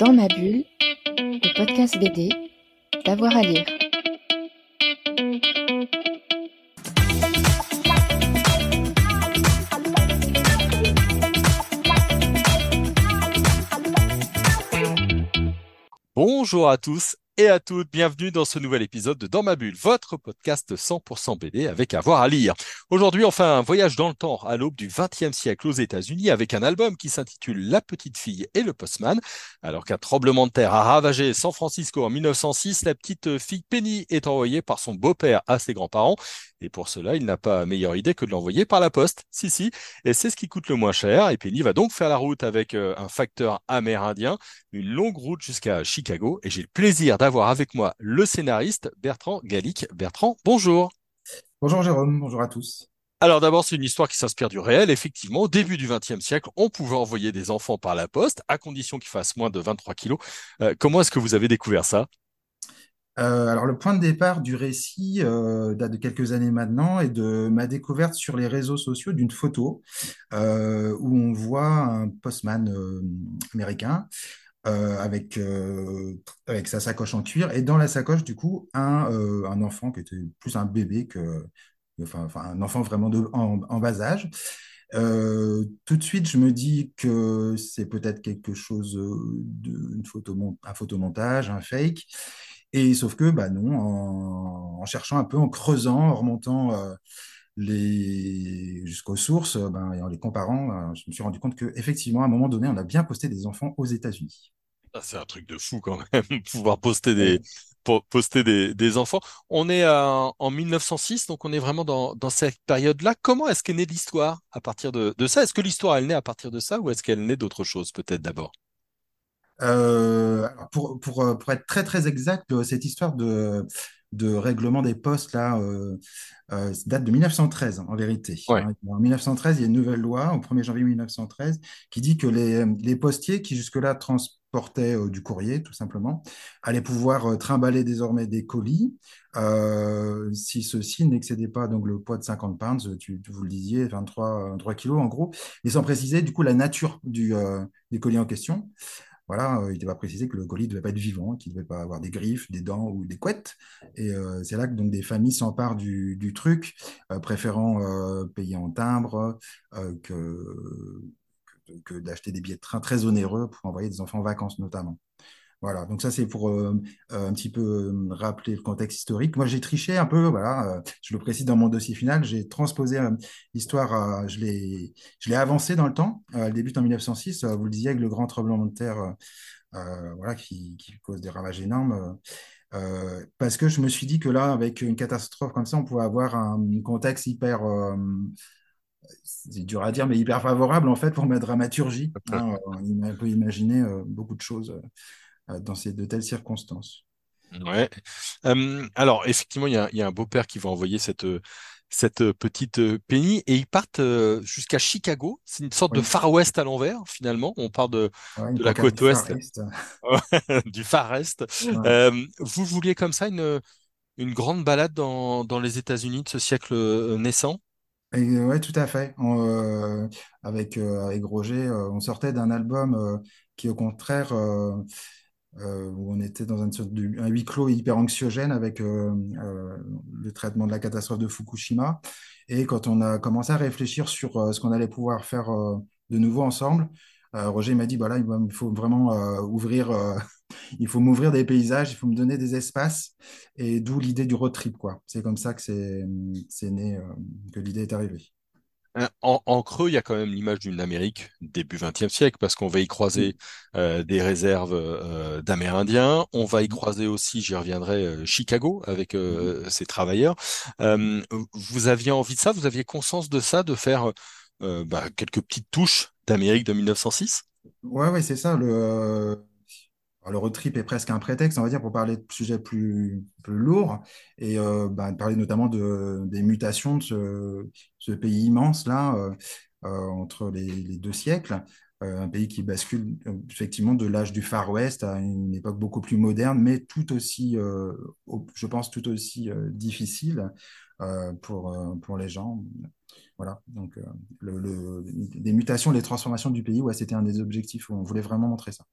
Dans ma bulle, le podcast BD, d'avoir à lire. Bonjour à tous et à toutes, bienvenue dans ce nouvel épisode de Dans ma bulle, votre podcast 100% BD avec avoir à, lire. Aujourd'hui, on fait un voyage dans le temps à l'aube du XXe siècle aux États-Unis avec un album qui s'intitule La petite fille et le postman. Alors qu'un tremblement de terre a ravagé San Francisco en 1906, la petite fille Penny est envoyée par son beau-père à ses grands-parents et pour cela, il n'a pas meilleure idée que de l'envoyer par la poste. Si, si. Et c'est ce qui coûte le moins cher. Et Penny va donc faire la route avec euh, un facteur amérindien, une longue route jusqu'à Chicago. Et j'ai le plaisir d'avoir avec moi le scénariste Bertrand Gallic. Bertrand, bonjour. Bonjour Jérôme, bonjour à tous. Alors d'abord, c'est une histoire qui s'inspire du réel. Effectivement, au début du XXe siècle, on pouvait envoyer des enfants par la poste, à condition qu'ils fassent moins de 23 kilos. Euh, comment est-ce que vous avez découvert ça? Euh, alors le point de départ du récit euh, date de quelques années maintenant et de ma découverte sur les réseaux sociaux d'une photo euh, où on voit un postman américain avec sa sacoche en cuir et dans la sacoche du coup un enfant qui était plus un bébé que enfin, un enfant vraiment en, bas âge. tout de suite, je me dis que c'est peut-être quelque chose de une photo, un photomontage, un fake. Et sauf que, bah non, en, en cherchant un peu, en creusant, en remontant euh, les jusqu'aux sources, euh, ben, et en les comparant, euh, je me suis rendu compte qu'effectivement, à un moment donné, on a bien posté des enfants aux États-Unis. Ah, C'est un truc de fou quand même, pouvoir poster des, poster des, des enfants. On est à- en 1906, donc on est vraiment dans, dans cette période-là. Comment est-ce qu'est née l'histoire à partir de, de ça? Est-ce que l'histoire, elle naît à partir de ça ou est-ce qu'elle naît d'autre chose peut-être d'abord? Euh, alors, pour, pour, euh, pour être très très exact, euh, cette histoire de, de règlement des postes là euh, euh, date de 1913 en vérité. Ouais. hein. En 1913, il y a une nouvelle loi au 1er janvier 1913 qui dit que les, les postiers qui jusque-là transportaient du courrier tout simplement allaient pouvoir trimballer désormais des colis si ceux-ci n'excédaient pas donc le poids de 50 pounds, tu, vous le disiez, 23, 23 kilos en gros, mais sans préciser du coup la nature du, des colis en question. Voilà, euh, il devait préciser que le colis ne devait pas être vivant, qu'il ne devait pas avoir des griffes, des dents ou des couettes. Et euh, c'est là que donc des familles s'emparent du, truc, euh, préférant payer en timbre que, que d'acheter des billets de train très onéreux pour envoyer des enfants en vacances notamment. Voilà, donc ça c'est pour euh, euh, un petit peu euh, rappeler le contexte historique. Moi j'ai triché un peu, voilà, je le précise dans mon dossier final, j'ai transposé l'histoire, je l'ai, je l'ai avancé dans le temps. Elle débute en 1906, euh, vous le disiez, avec le grand tremblement de terre, voilà, qui, qui cause des ravages énormes. parce que je me suis dit que là, avec une catastrophe comme ça, on pouvait avoir un contexte hyper, c'est dur à dire, mais hyper favorable en fait pour ma dramaturgie. hein. on peut imaginer euh, beaucoup de choses dans ces, de telles circonstances. Ouais. Euh, alors, effectivement, il y a, il y a un beau-père qui va envoyer cette, euh, cette euh, petite euh, Penny et ils partent euh, jusqu'à Chicago. C'est une sorte de Oui, Far West à l'envers, finalement. On part de, ouais, de la côte ouest, East. du Far Est. Ouais. Euh, vous vouliez comme ça une, une grande balade dans, dans les États-Unis de ce siècle euh, naissant? Euh, ouais, tout à fait. On, euh, avec, euh, avec Roger, euh, on sortait d'un album euh, qui, au contraire, euh, où on était dans une un huis clos hyper anxiogène avec euh, euh, le traitement de la catastrophe de Fukushima. Et quand on a commencé à réfléchir sur euh, ce qu'on allait pouvoir faire euh, de nouveau ensemble, euh, Roger m'a dit, voilà, il va- il faut vraiment ouvrir, il faut m'ouvrir des paysages, il faut me donner des espaces, et d'où l'idée du road trip, quoi. C'est comme ça que c'est né, que l'idée est arrivée. Euh, En, en creux, il y a quand même l'image d'une Amérique début XXe siècle, parce qu'on va y croiser euh, des réserves euh, d'Amérindiens. On va y croiser aussi, j'y reviendrai, euh, Chicago avec euh, ses travailleurs. Euh, vous aviez envie de ça, vous aviez conscience de ça, de faire euh, bah, quelques petites touches d'Amérique de 1906? Ouais, ouais, c'est ça. Le, euh, le road trip est presque un prétexte, on va dire, pour parler de sujets plus, lourds et euh, bah, parler notamment de, des mutations de ce, pays immense là, euh, euh, entre les, deux siècles. Euh, un pays qui bascule effectivement de l'âge du Far West à une époque beaucoup plus moderne, mais tout aussi, au- je pense, tout aussi difficile pour, pour les gens. Voilà, donc euh, le, le- les mutations, les transformations du pays, ouais, c'était un des objectifs où on voulait vraiment montrer ça.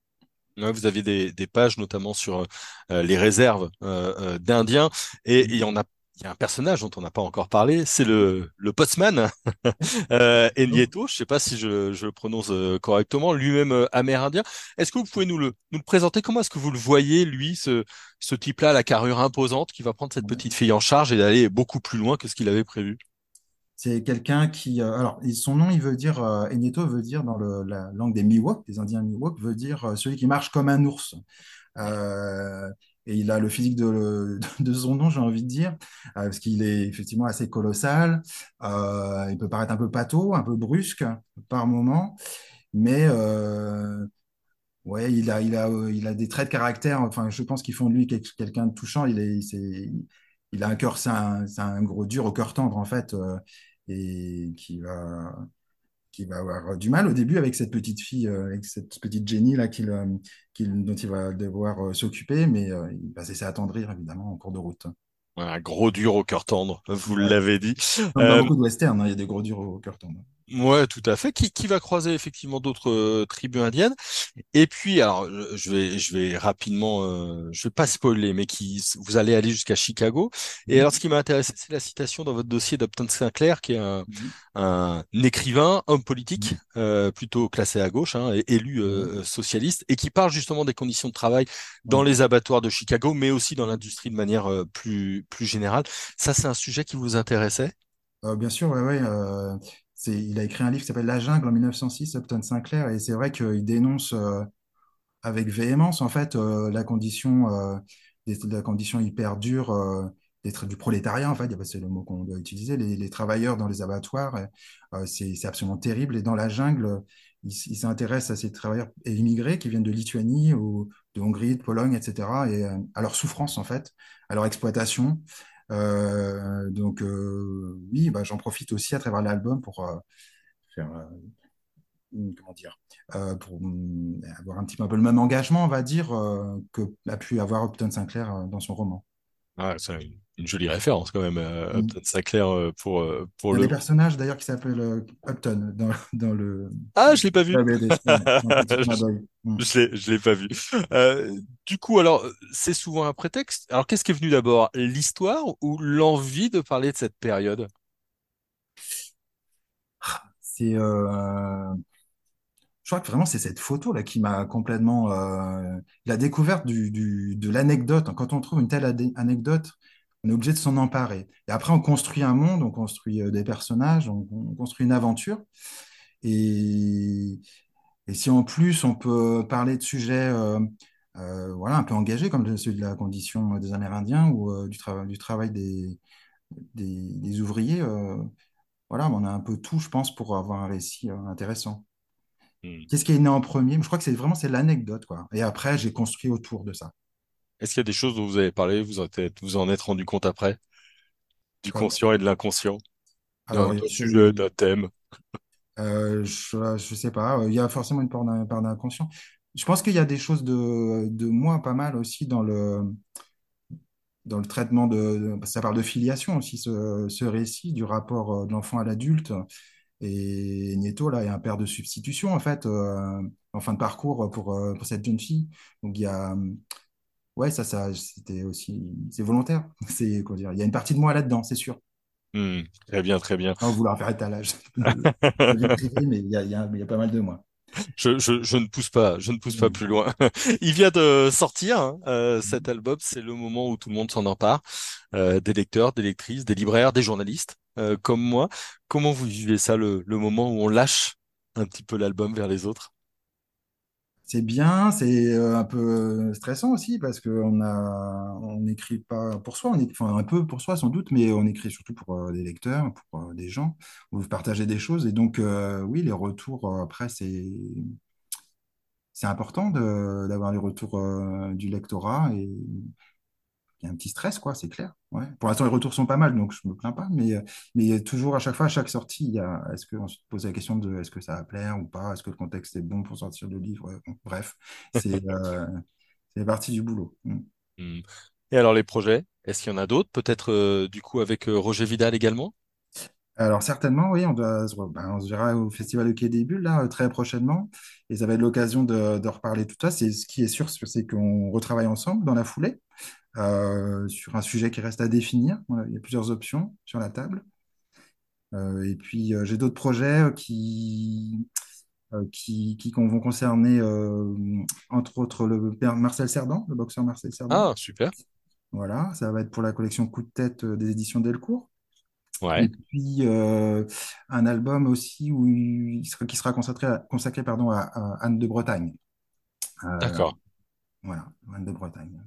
Ouais, vous aviez des, des pages notamment sur euh, les réserves euh, euh, d'Indiens et il y en a il y a un personnage dont on n'a pas encore parlé, c'est le, le postman euh, Enieto. Je sais pas si je, je le prononce correctement, lui-même amérindien. Est-ce que vous pouvez nous le, nous le présenter? Comment est-ce que vous le voyez, lui, ce, ce type-là, la carrure imposante, qui va prendre cette petite fille en charge et d'aller beaucoup plus loin que ce qu'il avait prévu? C'est quelqu'un qui, euh, alors, son nom, il veut dire, euh, Eneto veut dire dans le- la langue des Miwok, des Indiens Miwok, veut dire euh, celui qui marche comme un ours. Euh, et il a le physique de, de son nom, j'ai envie de dire, parce qu'il est effectivement assez colossal. Il peut paraître un peu pâteau, un peu brusque par moment, mais ouais, il a, il a, il a des traits de caractère. Enfin, je pense qu'ils font de lui quel- quelqu'un de touchant. Il est, il a un cœur, c'est un, gros dur au cœur tendre en fait, et qui va qui va avoir du mal au début avec cette petite fille, euh, avec cette petite Jenny là, qu'il, euh, qu'il- dont il va devoir euh, s'occuper, mais il va cesser attendrir évidemment en cours de route. Un gros dur au cœur tendre, vous Ouais. l'avez dit. Comme dans Euh, beaucoup de westerns, hein, il y a des gros durs au cœur tendre. Ouais, tout à fait. Qui, qui va croiser effectivement d'autres euh, tribus indiennes. Et puis, alors, je vais, je vais rapidement, euh, je vais pas spoiler, mais qui, vous allez aller jusqu'à Chicago. Et alors, ce qui m'a intéressé, c'est la citation dans votre dossier d'Upton Sinclair, qui est un, Mhm. un écrivain, homme politique, Mhm. euh, plutôt classé à gauche, hein, et élu Ouais. euh, socialiste, et qui parle justement des conditions de travail dans les abattoirs de Chicago, mais aussi dans l'industrie de manière euh, plus, plus générale. Ça, c'est un sujet qui vous intéressait? Euh, bien sûr, ouais, ouais, euh, il a écrit un livre qui s'appelle La Jungle en 1906, Upton Sinclair, et c'est vrai qu'il dénonce euh, avec véhémence en fait euh, la condition euh, la condition hyper dure euh, du prolétariat en fait. C'est le mot qu'on doit utiliser. Les, travailleurs dans les abattoirs c'est absolument terrible. Et dans la jungle il, s'intéresse à ces travailleurs immigrés qui viennent de Lituanie de Hongrie de Pologne etc et à leur souffrance en fait à leur exploitation donc euh, oui bah, j'en profite aussi à travers l'album pour euh, faire euh, comment dire, euh, pour hum, avoir un petit peu le même engagement, on va dire, euh, que a pu avoir Upton Sinclair euh, dans son roman. Ah, c'est une, une jolie référence quand même, euh, Hum. Upton Sinclair euh, pour, euh, pour Il y a le des personnages d'ailleurs qui s'appellent Upton dans, dans le Ah, je l'ai pas vu. clin Je, l'ai, je l'ai pas vu. Euh, du coup, alors, c'est souvent un prétexte. Alors, qu'est-ce qui est venu d'abord? L'histoire ou l'envie de parler de cette période? C'est, euh, je crois que vraiment c'est cette photo là qui m'a complètement euh, la découverte du, du- de l'anecdote. Quand on trouve une telle anecdote, on est obligé de s'en emparer. Et après, on construit un monde, on construit euh, des personnages, on, on construit une aventure. Et, Et si en plus on peut parler de sujets euh, euh, voilà, un peu engagés, comme celui de la condition des Amérindiens ou euh, du, trava- du travail des, des, des ouvriers, voilà, on a un peu tout, je pense, pour avoir un récit intéressant. Hmm. Qu'est-ce qui est né en premier? Je crois que c'est vraiment c'est l'anecdote, quoi. Et après, j'ai construit autour de ça. Est-ce qu'il y a des choses dont vous avez parlé, vous en êtes, vous en êtes rendu compte après, du conscient et de l'inconscient, d'un sujet, d'un thème? euh, je, je sais pas, il y a forcément une part d'in- part d'inconscient. Je pense qu'il y a des choses de, de moi pas mal aussi dans le, dans le traitement de, ça parle de filiation aussi, ce, ce récit du rapport euh, de l'enfant à l'adulte. Et Nieto, là, est un père de substitution, en fait, euh, en fin de parcours pour, pour cette jeune fille. Donc, il y a, ouais, ça, ça, c'était aussi, c'est volontaire. C'est, comment dire, il y a une partie de moi là-dedans, c'est sûr. Hmm. Très bien, très bien. Sans vouloir faire étalage mais il y a, il y a, il y a pas mal de moi. Je, je, je ne pousse pas, je ne pousse pas Mm. plus loin. Il vient de sortir hein, euh, cet album, c'est le moment où tout le monde s'en empare, euh, des lecteurs, des lectrices, des libraires, des journalistes euh, comme moi. Comment vous vivez ça, le, le moment où on lâche un petit peu l'album vers les autres? C'est bien, c'est euh, un peu stressant aussi parce qu'on a, on n'écrit pas pour soi, on est, enfin un peu pour soi sans doute, mais on écrit surtout pour euh, des lecteurs, pour euh, des gens, on veut partager des choses et donc euh, oui, les retours euh, après c'est important d'avoir les retours euh, du lectorat et il y a un petit stress quoi, c'est clair. Ouais. Pour l'instant les retours sont pas mal donc je me plains pas, mais euh, mais toujours à chaque fois à chaque sortie, il y a est-ce qu'on se pose la question de est-ce que ça va plaire ou pas, est-ce que le contexte est bon pour sortir le livre, bon, bref, c'est euh, c'est partie du boulot. Mm. Hmm. Et alors les projets, est-ce qu'il y en a d'autres? Peut-être euh, du coup avec euh, Roger Vidal également? Alors certainement, oui, on doit, ben, on se verra au Festival de Quai des Bulles là, très prochainement. Et ça va être l'occasion de, de reparler de tout ça. C'est, ce qui est sûr, c'est qu'on retravaille ensemble dans la foulée euh, sur un sujet qui reste à définir. Voilà, il y a plusieurs options sur la table. Euh, et puis euh, j'ai d'autres projets qui, qui, qui vont concerner, entre autres, le père Marcel Cerdan, le boxeur Marcel Cerdan. Ah, super. Voilà, ça va être pour la collection Coup de tête des éditions Delcourt. Et Ouais, puis euh, un album aussi où il sera, qui sera consacré, à- consacré pardon, à, à Anne de Bretagne. Euh, d'accord. voilà, Anne de Bretagne.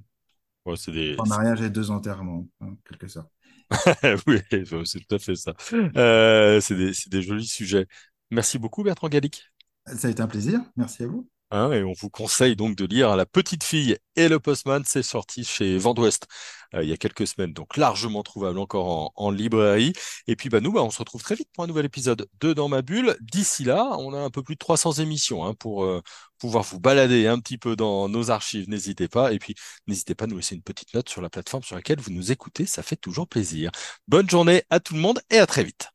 Ouais, des, Trois mariages et deux enterrements, en quelque sorte. oui, c'est tout à fait ça. Euh, c'est des, c'est des jolis sujets. Merci beaucoup, Bertrand Gallic. Ça a été un plaisir. Merci à vous. Hein, et on vous conseille donc de lire La Petite Fille et le Postman. C'est sorti chez Vent d'Ouest euh, il y a quelques semaines, donc largement trouvable encore en, en librairie. Et puis bah, nous, bah, on se retrouve très vite pour un nouvel épisode de Dans ma bulle. D'ici là, on a un peu plus de 300 émissions hein, pour euh, pouvoir vous balader un petit peu dans nos archives. N'hésitez pas. Et puis, n'hésitez pas à nous laisser une petite note sur la plateforme sur laquelle vous nous écoutez. Ça fait toujours plaisir. Bonne journée à tout le monde et à très vite.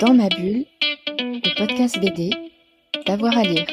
Dans ma bulle, le podcast BD, d'avoir à lire.